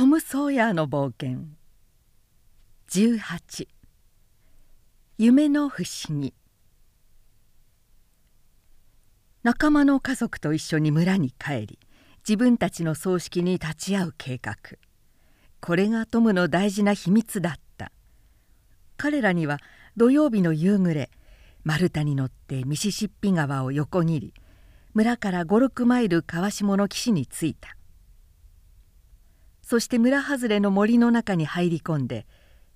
トム・ソーヤーの冒険。18夢の不思議。仲間の家族と一緒に村に帰り自分たちの葬式に立ち会う計画。これがトムの大事な秘密だった。彼らには土曜日の夕暮れ丸太に乗ってミシシッピ川を横切り村から56マイル川下の岸に着いた。そして村外れの森の中に入り込んで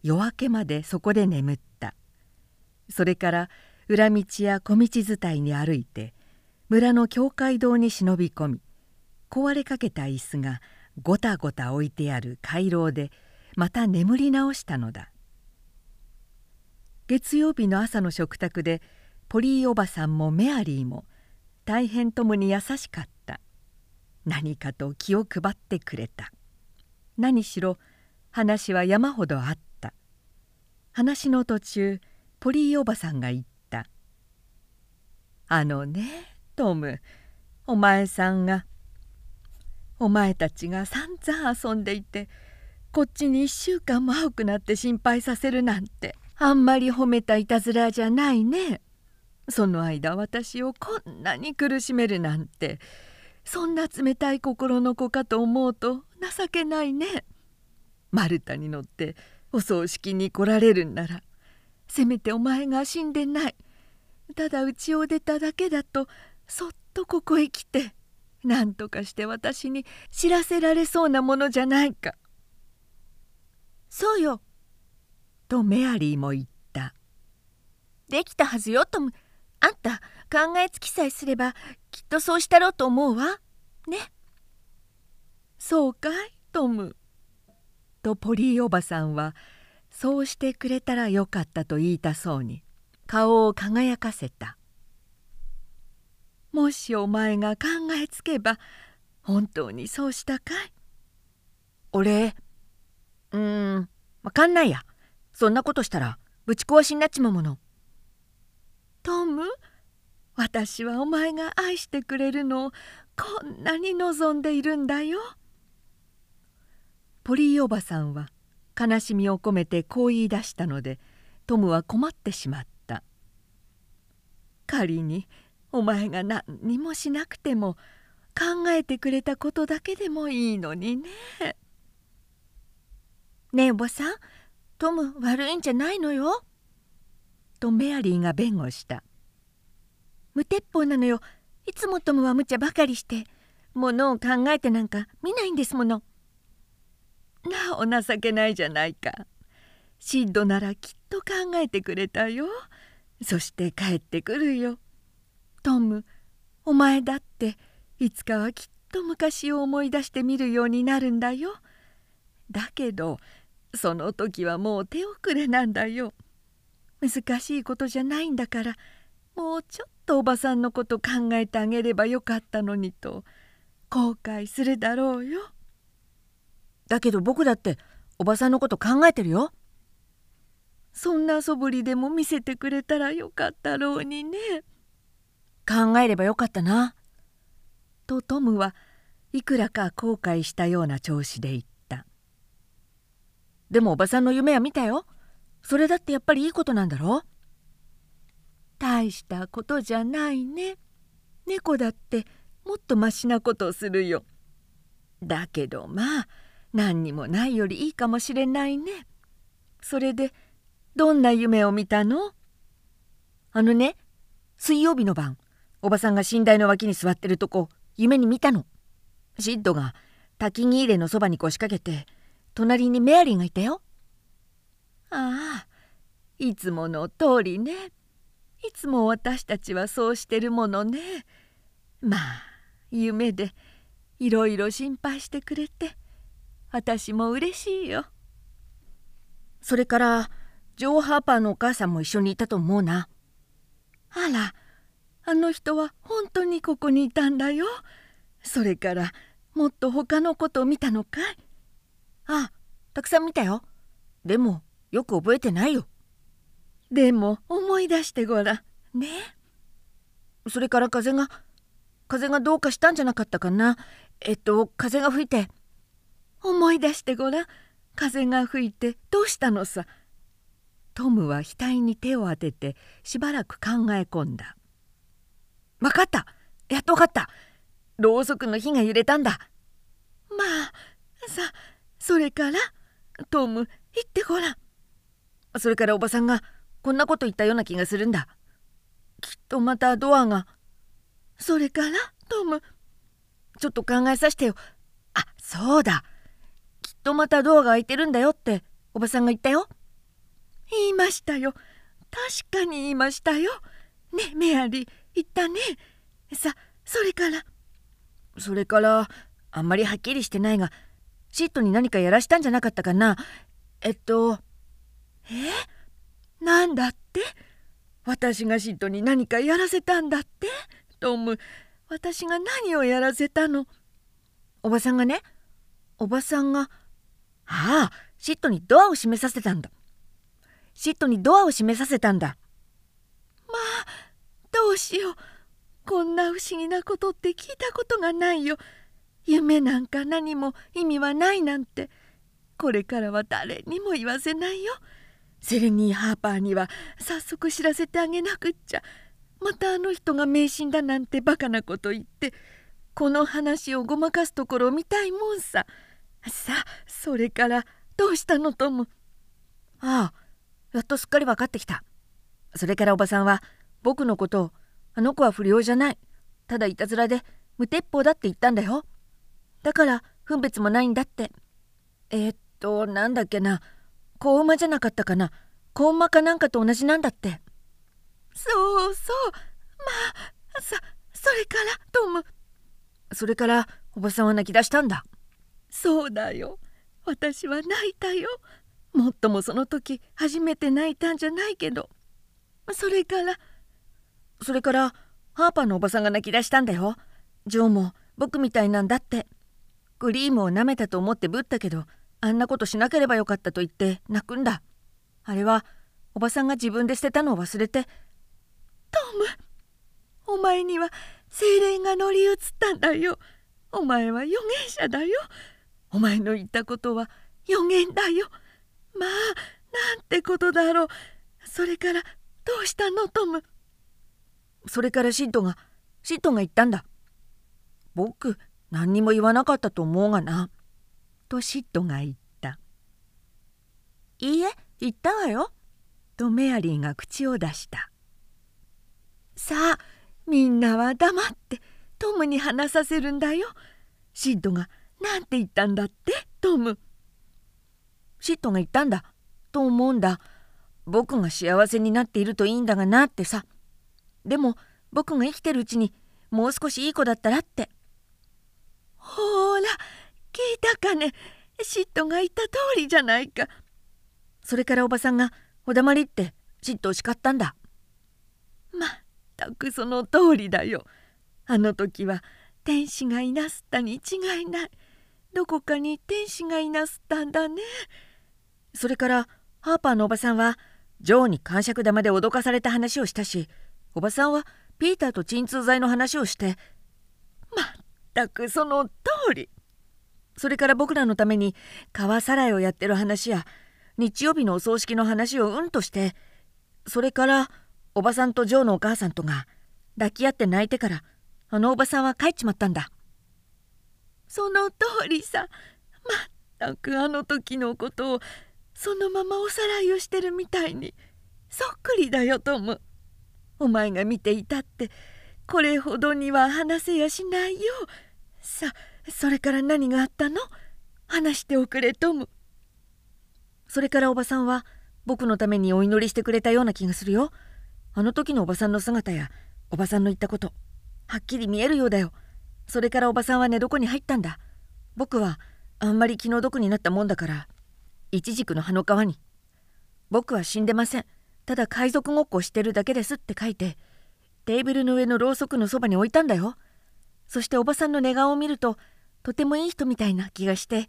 夜明けまでそこで眠った。それから裏道や小道伝いに歩いて村の教会堂に忍び込み壊れかけた椅子がごたごた置いてある回廊でまた眠り直したのだ。月曜日の朝の食卓でポリーおばさんもメアリーも大変ともに優しかった。何かと気を配ってくれた。何しろ話は山ほどあった話の途中ポリーおばさんが言った「あのねトムお前さんがお前たちが散々遊んでいてこっちに1週間も会うくなって心配させるなんてあんまり褒めたいたずらじゃないね。その間私をこんなに苦しめるなんてそんな冷たい心の子かと思うと情けないね。マルタに乗ってお葬式に来られるんならせめてお前が死んでないただ家を出ただけだとそっとここへ来て何とかして私に知らせられそうなものじゃないか。そうよ。とメアリーも言った。できたはずよトム。あんた考えつきさえすればきっとそうしたろうと思うわ。ね。そうかいトム。とポリーおばさんはそうしてくれたらよかったと言いたそうに顔を輝かせた。もしお前が考えつけば本当にそうしたかい？俺うーんわかんないやそんなことしたらぶち壊しになっちまうものトム私はお前が愛してくれるのをこんなに望んでいるんだよ。ポリーおばさんは悲しみを込めてこう言い出したのでトムは困ってしまった。仮にお前が何にもしなくても考えてくれたことだけでもいいのにね。ねえおばさんトム悪いんじゃないのよ。とメアリーが弁護した。無鉄砲なのよいつもトムは無茶ばかりしてものを考えてなんか見ないんですもの。なお情けないじゃないか。シッドならきっと考えてくれたよ。そして帰ってくるよ。トムお前だっていつかはきっと昔を思い出してみるようになるんだよ。だけどその時はもう手遅れなんだよ。難しいことじゃないんだからもうちょっとおばさんのこと考えてあげればよかったのにと後悔するだろうよ。だけど僕だっておばさんのこと考えてるよ。そんなそぶりでも見せてくれたらよかったろうにね。考えればよかったな。とトムはいくらか後悔したような調子で言った。でもおばさんの夢は見たよ。それだってやっぱりいいことなんだろ大したことじゃないね。猫だってもっとましなことをするよ。だけどまあ何にもないよりいいかもしれないね。それでどんな夢を見たの？あのね水曜日の晩おばさんが寝台の脇に座ってるとこ夢に見たの。シッドが滝木入れのそばに腰掛けて隣にメアリーがいたよ。ああいつもの通りね。いつも私たちはそうしてるものね。まあ夢でいろいろ心配してくれて私も嬉しいよ。それからジョー・ハーパーのお母さんも一緒にいたと思うな。あらあの人は本当にここにいたんだよ。それからもっと他のことを見たのかいああたくさん見たよ。でもよく覚えてないよ。でも思い出してごらんね。それから風が風がどうかしたんじゃなかったかな。えっと風が吹いて。思い出してごらん。風が吹いてどうしたのさ。トムは額に手を当ててしばらく考え込んだ「分かった。やっと分かった。ろうそくの火が揺れたんだ」まあさそれから？トム言ってごらん。それからおばさんがこんなこと言ったような気がするんだ。きっとまたドアが。それから？トムちょっと考えさせてよ。あそうだ。とまたドアが開いてるんだよっておばさんが言ったよ。言いましたよ。確かに言いましたよ。ねメアリー。言ったね。さそれから。それからあんまりはっきりしてないがシットに何かやらしたんじゃなかったかな。えっとえ？なんだって？私がシットに何かやらせたんだって？トム私が何をやらせたの？おばさんがねおばさんがああシットにドアを閉めさせたんだ。シットにドアを閉めさせたんだ。まあどうしよう。こんな不思議なことって聞いたことがないよ。夢なんか何も意味はないなんて。これからは誰にも言わせないよ。セレニー・ハーパーには早速知らせてあげなくっちゃ。またあの人が迷信だなんてバカなこと言って。この話をごまかすところを見たいもんさ。さそれからどうしたのトム？ああやっとすっかり分かってきた。それからおばさんは僕のことをあの子は不良じゃない。ただいたずらで無鉄砲だって言ったんだよ。だから分別もないんだって。えー、っとなんだっけな。子馬じゃなかったかな。子馬かなんかと同じなんだって。そうそう。まあさそれからトム。それからおばさんは泣き出したんだ。そうだよ。私は泣いたよ。もっともその時初めて泣いたんじゃないけど。それからそれからハーパーのおばさんが泣き出したんだよ。ジョーも僕みたいなんだって。クリームを舐めたと思ってぶったけどあんなことしなければよかったと言って泣くんだ。あれはおばさんが自分で捨てたのを忘れてトムお前には精霊が乗り移ったんだよ。お前は預言者だよ。お前の言ったことは予言だよ。まあなんてことだろう。それからどうしたのトム？それからシッドがシッドが言ったんだ。僕何にも言わなかったと思うがな。とシッドが言った「いいえ言ったわよ」とメアリーが口を出した「さあみんなは黙ってトムに話させるんだよ」シッドが何て言ったんだってトム。シッドが言ったんだ。と思うんだ。僕が幸せになっているといいんだがなってさ。でも僕が生きてるうちにもう少しいい子だったらって。ほら聞いたかね。嫉妬が言った通りじゃないか。それからおばさんが「おだまり」って嫉妬を叱ったんだ。まったくその通りだよ。あの時は天使がいなすったに違いない。どこかに天使がいなすったんだね。それからハーパーのおばさんはジョーに感触玉で脅かされた話をしたしおばさんはピーターと鎮痛剤の話をしてまったくその通り。それから僕らのために川さらいをやってる話や日曜日のお葬式の話をうんとしてそれからおばさんとジョーのお母さんとが抱き合って泣いてからあのおばさんは帰っちまったんだ。その通りさ。まったくあの時のことをそのままおさらいをしてるみたいに。そっくりだよトムお前が見ていたって。これほどには話せやしないよ。さそれから何があったの？話しておくれトムそれからおばさんは僕のためにお祈りしてくれたような気がするよ。あの時のおばさんの姿やおばさんの言ったことはっきり見えるようだよ。それからおばさんは寝床に入ったんだ。僕はあんまり気の毒になったもんだからイチジクの葉の皮に「僕は死んでません。ただ海賊ごっこしてるだけです」って書いてテーブルの上のろうそくのそばに置いたんだよ。そしておばさんの寝顔を見るととてもいい人みたいな気がして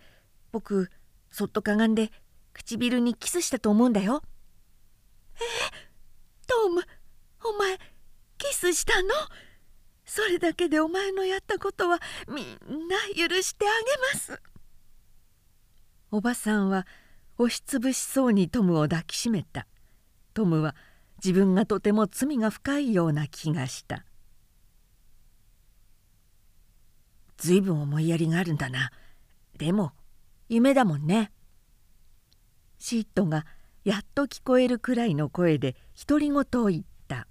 僕そっとかがんで唇にキスしたと思うんだよ。えトムお前キスしたの？それだけでお前のやったことはみんな許してあげます。おばさんは押しつぶしそうにトムを抱きしめた。トムは自分がとても罪が深いような気がした。ずいぶん思いやりがあるんだな。でも夢だもんね。シートがやっと聞こえるくらいの声で独り言を言った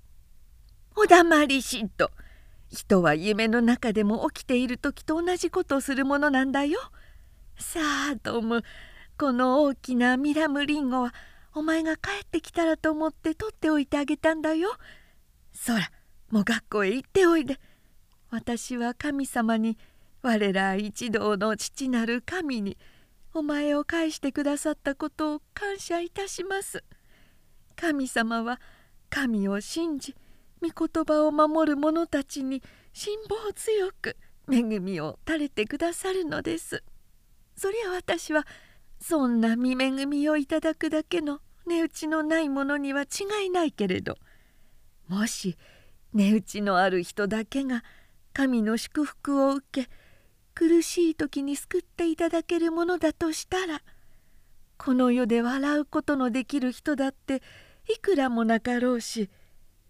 「おだまりシート。人は夢の中でも起きている時と同じことをするものなんだよ。さあトムこの大きなミラムリンゴはお前が帰ってきたらと思って取っておいてあげたんだよ。そらもう学校へ行っておいで。私は神様に我ら一同の父なる神にお前を返してくださったことを感謝いたします。神様は神を信じ御言葉を守る者たちに辛抱強く恵みを垂れてくださるのです。そりゃ私はそんな見恵みをいただくだけの値打ちのないものには違いないけれどもし値打ちのある人だけが神の祝福を受け苦しい時に救っていただけるものだとしたらこの世で笑うことのできる人だっていくらもなかろうし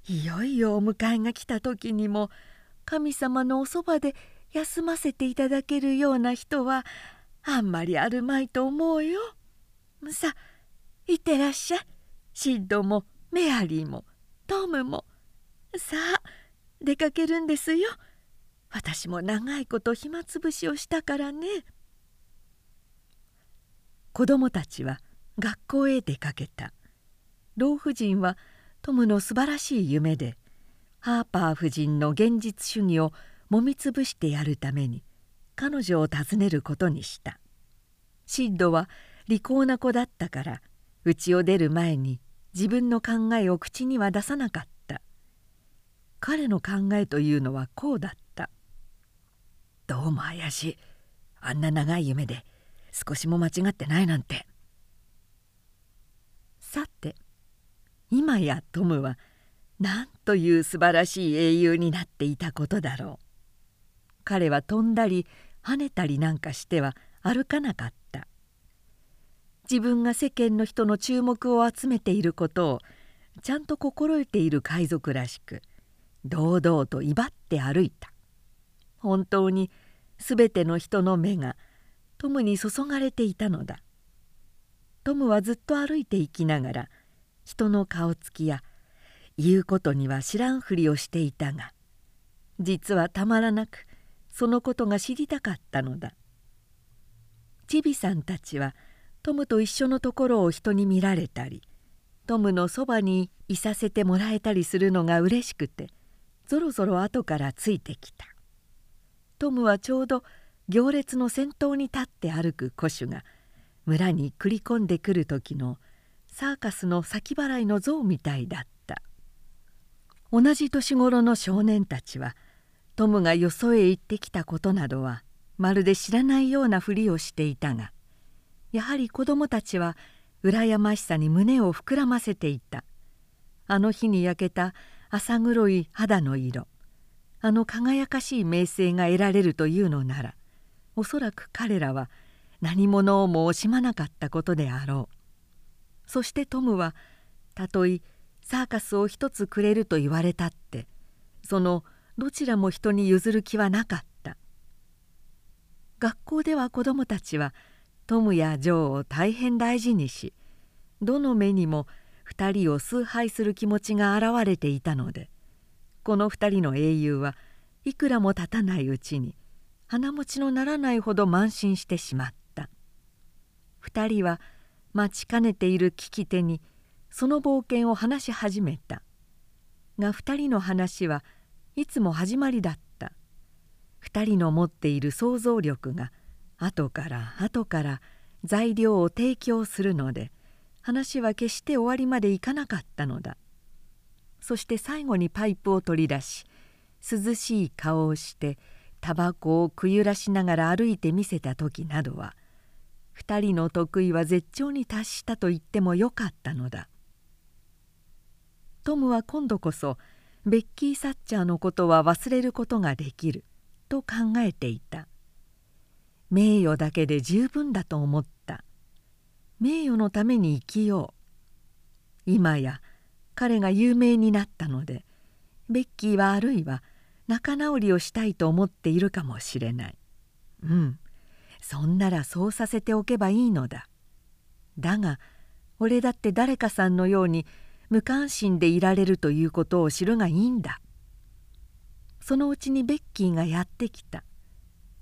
いよいよお迎えが来た時にも神様のおそばで休ませていただけるような人はあんまりあるまいと思うよ。さあいってらっしゃいシッドもメアリーもトムもさあ出かけるんですよ。私も長いこと暇つぶしをしたからね。子供たちは学校へ出かけた。老婦人はトムの素晴らしい夢でハーパー夫人の現実主義をもみつぶしてやるために彼女を訪ねることにした。シッドは利口な子だったから家を出る前に自分の考えを口には出さなかった。彼の考えというのはこうだった。どうも怪しい。あんな長い夢で少しも間違ってないなんて。さて今やトムはなんという素晴らしい英雄になっていたことだろう。彼は飛んだり跳ねたりなんかしては歩かなかった。自分が世間の人の注目を集めていることをちゃんと心得ている海賊らしく堂々と威張って歩いた。本当に全ての人の目がトムに注がれていたのだ。トムはずっと歩いていきながら人の顔つきや言うことには知らんふりをしていたが実はたまらなくそのことが知りたかったのだ。チビさんたちはトムと一緒のところを人に見られたりトムのそばにいさせてもらえたりするのがうれしくてぞろぞろ後からついてきた。トムはちょうど行列の先頭に立って歩く古種が村に繰り込んでくる時のサーカスの先払いの像みたいだった。同じ年頃の少年たちはトムがよそへ行ってきたことなどはまるで知らないようなふりをしていたがやはり子供たちは羨ましさに胸を膨らませていた。あの日に焼けた浅黒い肌の色。あの輝かしい名声が得られるというのならおそらく彼らは何者をも惜しまなかったことであろう。そしてトムはたとえサーカスを一つくれると言われたってそのどちらも人に譲る気はなかった。学校では子どもたちはトムやジョーを大変大事にしどの目にも2人を崇拝する気持ちが現れていたのでこの2人の英雄はいくらも経たないうちに鼻持ちのならないほど慢心してしまった。2人は待ちかねている聞き手にその冒険を話し始めた。が2人の話はいつも始まりだった。2人の持っている想像力が後から後から材料を提供するので話は決して終わりまでいかなかったのだ。そして最後にパイプを取り出し涼しい顔をしてタバコをくゆらしながら歩いてみせた時などは2人の得意は絶頂に達したと言ってもよかったのだ。トムは今度こそベッキー・サッチャーのことは忘れることができると考えていた。名誉だけで十分だと思った。名誉のために生きよう。今や彼が有名になったのでベッキーはあるいは仲直りをしたいと思っているかもしれない。うん。そんならそうさせておけばいいのだ。だが俺だって誰かさんのように無関心でいられるということを知るがいいんだ。そのうちにベッキーがやってきた。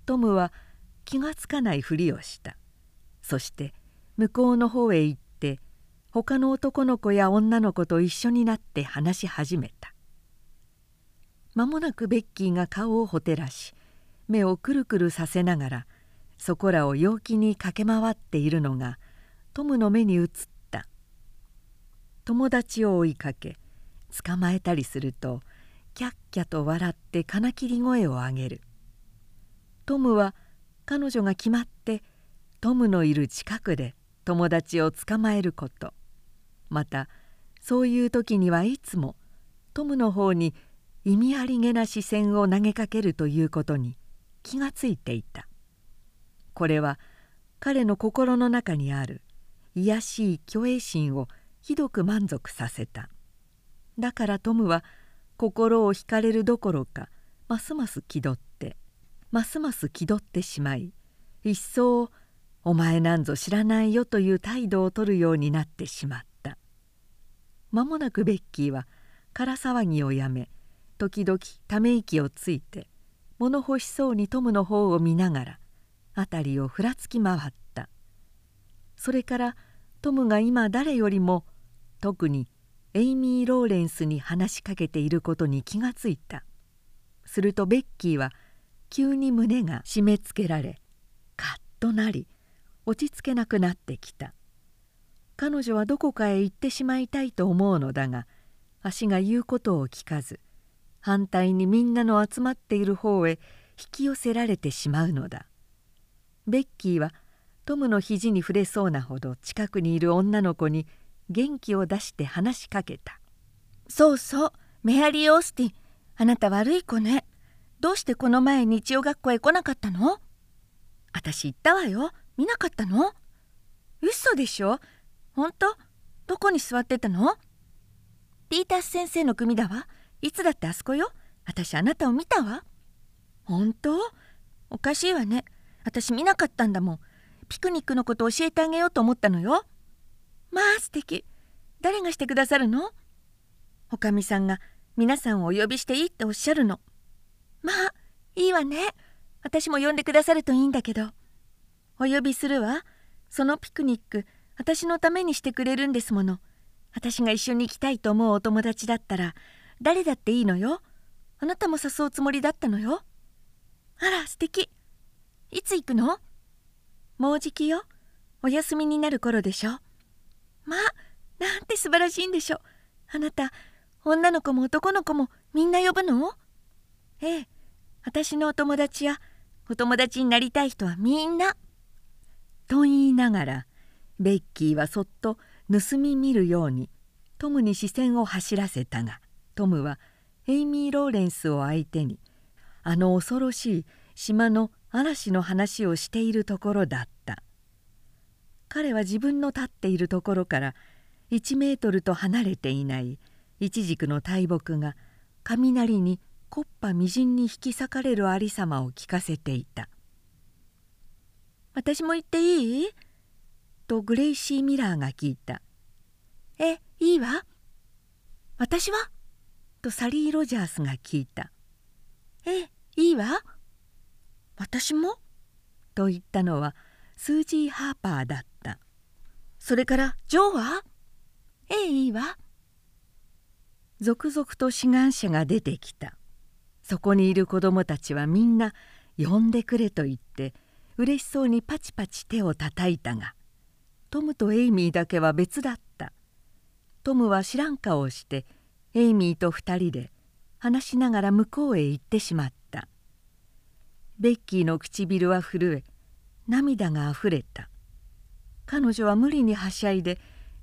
トムは気がつかないふりをした。そして向こうの方へ行って他の男の子や女の子と一緒になって話し始めた。間もなくベッキーが顔をほてらし目をくるくるさせながらそこらを陽気に駆け回っているのがトムの目に映った。友達を追いかけ捕まえたりするとキャッキャと笑って金切り声を上げる。トムは彼女が決まってトムのいる近くで友達を捕まえること。またそういう時にはいつもトムの方に意味ありげな視線を投げかけるということに気がついていた。これは彼の心の中にある卑しい虚栄心をひどく満足させた。だからトムは心を惹かれるどころかますます気取ってますます気取ってしまい一層お前なんぞ知らないよという態度をとるようになってしまった。間もなくベッキーは空騒ぎをやめ時々ため息をついて物欲しそうにトムの方を見ながら辺りをふらつき回った。それからトムが今誰よりも特にエイミー・ローレンスに話しかけていることに気がついた。するとベッキーは急に胸が締め付けられカッとなり落ち着けなくなってきた。彼女はどこかへ行ってしまいたいと思うのだが足が言うことを聞かず反対にみんなの集まっている方へ引き寄せられてしまうのだ。ベッキーはトムの肘に触れそうなほど近くにいる女の子に元気を出して話しかけた「そうそう。メアリー・オースティン。あなた悪い子ね。どうしてこの前日曜学校へ来なかったの?」私言ったわよ。見なかったの？嘘でしょ？本当？どこに座ってたの？ピータース先生の組だわ。いつだってあそこよ。私あなたを見たわ。本当？おかしいわね。私見なかったんだもん。ピクニックのこと教えてあげようと思ったのよ。まあ素敵。誰がしてくださるの？おかみさんが皆さんをお呼びしていいっておっしゃるの。まあいいわね。私も呼んでくださるといいんだけど。お呼びするわ。そのピクニック私のためにしてくれるんですもの。私が一緒に行きたいと思うお友達だったら誰だっていいのよ。あなたも誘うつもりだったのよ。あら素敵。いつ行くの？もうじきよ。お休みになる頃でしょ？まあなんて素晴らしいんでしょ？あなた女の子も男の子もみんな呼ぶの？ええ。私のお友達やお友達になりたい人はみんな。と言いながらベッキーはそっと盗み見るようにトムに視線を走らせたがトムはエイミー・ローレンスを相手にあの恐ろしい島の嵐の話をしているところだった。彼は自分の立っているところから1メートルと離れていない。イチジクの大木が雷に木っ端みじんに引き裂かれるありさまを聞かせていた「私も行っていい?」とグレイシー・ミラーが聞いた「えいいわ」「私は?」とサリー・ロジャースが聞いた「えいいわ」「私も?」と言ったのはスージー・ハーパーだった「それからジョーは?」「ええいいわ」続々と志願者が出てきた。そこにいる子供たちはみんな「呼んでくれ」と言って嬉しそうにパチパチ手をたたいたがトムとエイミーだけは別だった。トムは知らん顔をしてエイミーと2人で話しながら向こうへ行ってしまった。ベッキーの唇は震え涙があふれた。彼女は無理にはしゃいで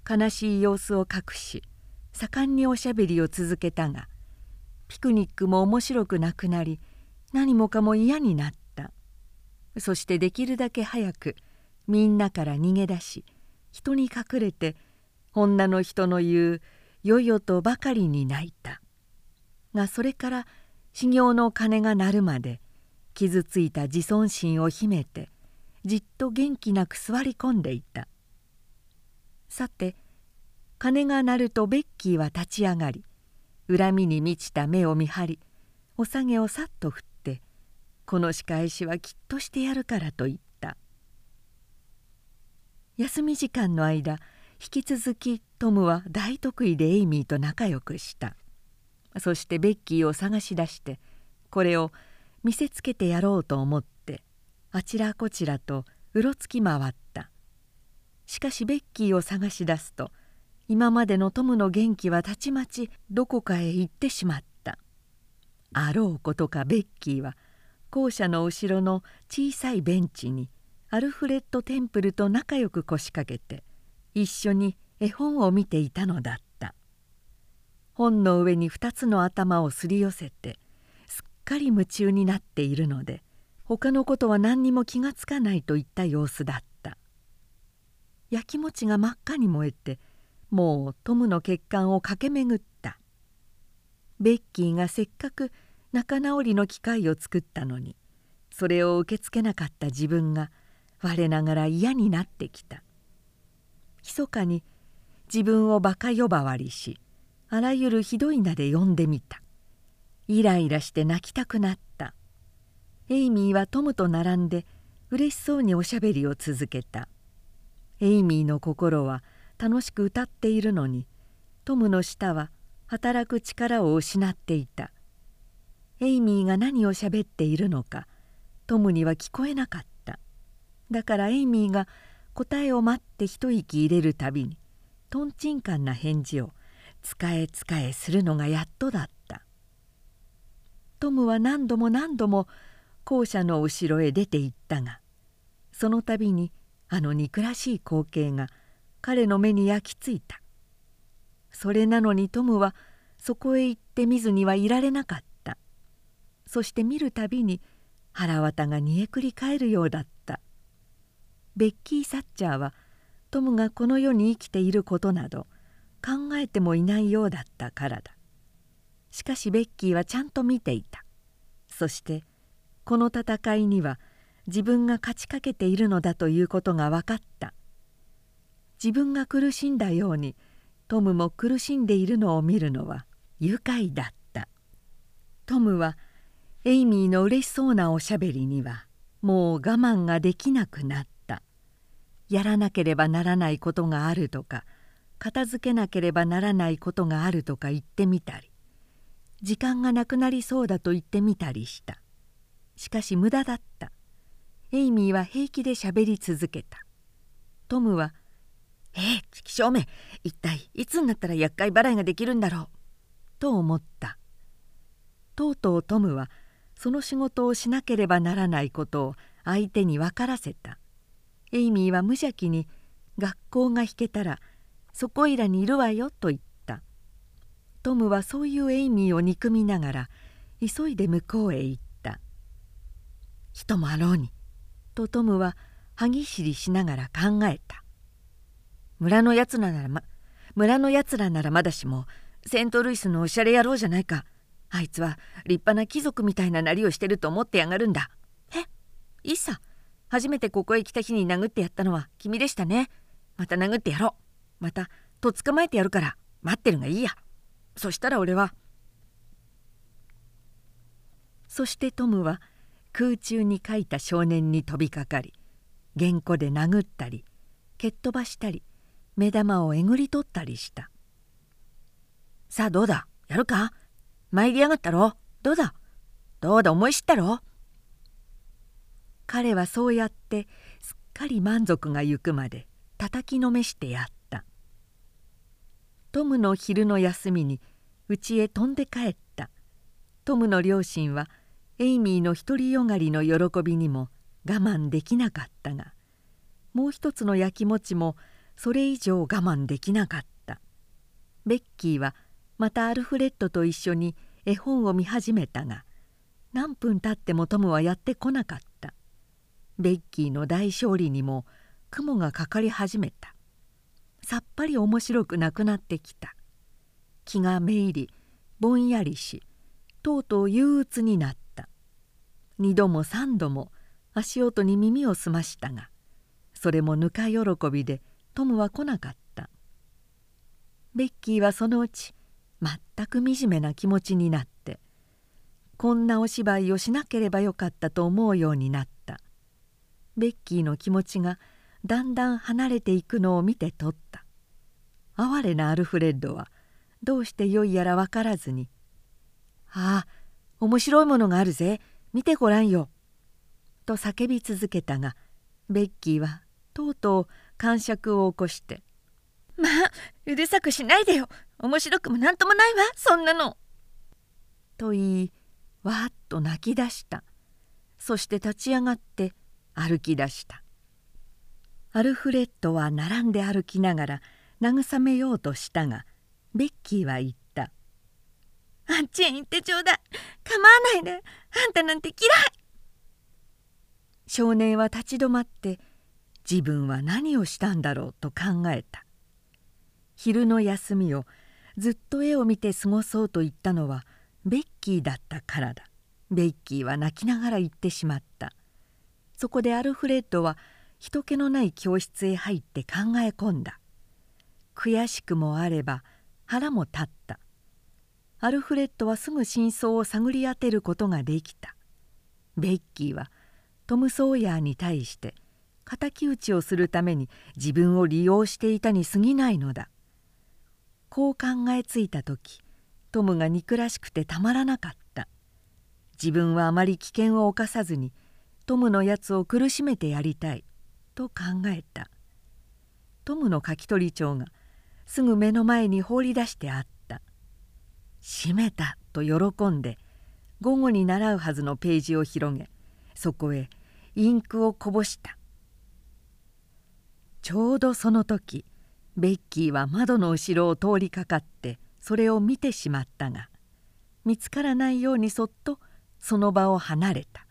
悲しい様子を隠し盛んにおしゃべりを続けたがピクニックも面白くなくなり何もかも嫌になった。そしてできるだけ早くみんなから逃げ出し人に隠れて女の人の言うよよとばかりに泣いた。がそれから修行の鐘が鳴るまで傷ついた自尊心を秘めてじっと元気なく座り込んでいた。さて鐘が鳴るとベッキーは立ち上がり恨みに満ちた目を見張りお下げをさっと振って「この仕返しはきっとしてやるから」と言った。休み時間の間引き続きトムは大得意でエイミーと仲良くした。そしてベッキーを探し出してこれを見せつけてやろうと思ってあちらこちらとうろつき回った。しかしベッキーを探し出すと今までのトムの元気はたちまちどこかへ行ってしまった。あろうことかベッキーは校舎の後ろの小さいベンチにアルフレッド・テンプルと仲良く腰掛けて一緒に絵本を見ていたのだった。本の上に2つの頭をすり寄せてかり夢中になっているので他のことは何にも気がつかないといった様子だった。やきもちが真っ赤に燃えてもうトムの血管を駆け巡った。ベッキーがせっかく仲直りの機会を作ったのにそれを受け付けなかった自分が我ながら嫌になってきた。密かに自分をバカ呼ばわりしあらゆるひどい名で呼んでみた。イライラして泣きたくなった。エイミーはトムと並んで嬉しそうにおしゃべりを続けた。エイミーの心は楽しく歌っているのにトムの舌は働く力を失っていた。エイミーが何をしゃべっているのかトムには聞こえなかった。だからエイミーが答えを待って一息入れるたびにとんちんかんな返事をつかえつかえするのがやっとだった。トムは何度も何度も校舎の後ろへ出て行ったがその度にあの憎らしい光景が彼の目に焼き付いた。それなのにトムはそこへ行って見ずにはいられなかった。そして見るたびに腹渡が煮えくり返るようだった。ベッキー・サッチャーはトムがこの世に生きていることなど考えてもいないようだったからだ。しかしベッキーはちゃんと見ていた。そしてこの戦いには自分が勝ちかけているのだということが分かった。自分が苦しんだようにトムも苦しんでいるのを見るのは愉快だった。トムはエイミーの嬉しそうなおしゃべりにはもう我慢ができなくなった。やらなければならないことがあるとか片付けなければならないことがあるとか言ってみたり。時間がなくなりそうだと言ってみたりした。しかし無駄だった。エイミーは平気でしゃべり続けた。トムはええ気象め一体いつになったら厄介払いができるんだろう。と思った。とうとうトムはその仕事をしなければならないことを相手に分からせた。エイミーは無邪気に学校が引けたらそこいらにいるわよと言った。トムはそういうエイミーを憎みながら急いで向こうへ行った「人もあろうに」とトムは歯ぎしりしながら考えた。村のやつらならま村のやつらならまだしもセントルイスのおしゃれ野郎じゃないか。あいつは立派な貴族みたいななりをしてると思ってやがるんだ。え？いいさ初めてここへ来た日に殴ってやったのは君でしたね。また殴ってやろう。またとっ捕まえてやるから。待ってるがいいや。そしたら俺はそしてトムは空中に書いた少年に飛びかかり原稿で殴ったり蹴っ飛ばしたり目玉をえぐり取ったりした「さあどうだ？やるか？参りやがったろ？どうだ？どうだ？思い知ったろ?」彼はそうやってすっかり満足がゆくまで叩きのめしてやった。トムの昼の休みに家へ飛んで帰った。トムの両親はエイミーの独りよがりの喜びにも我慢できなかったがもう一つのやきもちもそれ以上我慢できなかった。ベッキーはまたアルフレッドと一緒に絵本を見始めたが何分経ってもトムはやってこなかった。ベッキーの大勝利にも雲がかかり始めた。さっぱり面白くなくなってきた。気がめいりぼんやりしとうとう憂鬱になった。二度も三度も足音に耳を澄ましたがそれもぬか喜びでトムは来なかった。ベッキーはそのうち全く惨めな気持ちになってこんなお芝居をしなければよかったと思うようになった。ベッキーの気持ちがだんだん離れていくのを見て取った。哀れなアルフレッドはどうしてよいやら分からずに「ああ面白いものがあるぜ。見てごらんよ」と叫び続けたがベッキーはとうとう感触を起こして「まあうるさくしないでよ。面白くもなんともないわ。そんなの」と言いわっと泣き出した。そして立ち上がって歩き出した。アルフレッドは並んで歩きながら慰めようとしたがベッキーは言った「あっちへ行ってちょうだい。構わないで。あんたなんて嫌い!」少年は立ち止まって自分は何をしたんだろう？と考えた。昼の休みをずっと絵を見て過ごそうと言ったのはベッキーだったからだ。ベッキーは泣きながら言ってしまった。そこでアルフレッドは人気のない教室へ入って考え込んだ。悔しくもあれば腹も立った。アルフレッドはすぐ真相を探り当てることができた。ベッキーはトム・ソーヤーに対して敵討ちをするために自分を利用していたに過ぎないのだ。こう考えついた時トムが憎らしくてたまらなかった。自分はあまり危険を冒さずにトムのやつを苦しめてやりたいと考えた。トムの書き取り帳がすぐ目の前に放り出してあった。閉めたと喜んで午後に習うはずのページを広げそこへインクをこぼした。ちょうどその時ベッキーは窓の後ろを通りかかってそれを見てしまったが見つからないようにそっとその場を離れた。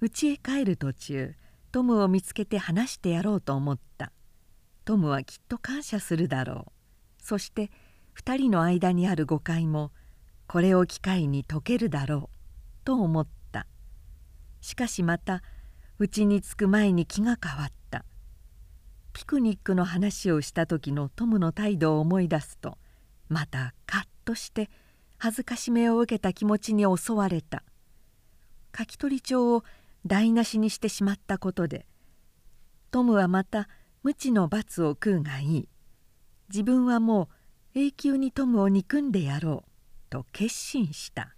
家へ帰る途中トムを見つけて話してやろうと思った。トムはきっと感謝するだろう。そして2人の間にある誤解もこれを機会に解けるだろうと思った。しかしまた家に着く前に気が変わった。ピクニックの話をした時のトムの態度を思い出すとまたカッとして恥ずかしめを受けた気持ちに襲われた。書き取り帳を台無しにしてしまったことでトムはまた無知の罰を食うがいい。自分はもう永久にトムを憎んでやろうと決心した。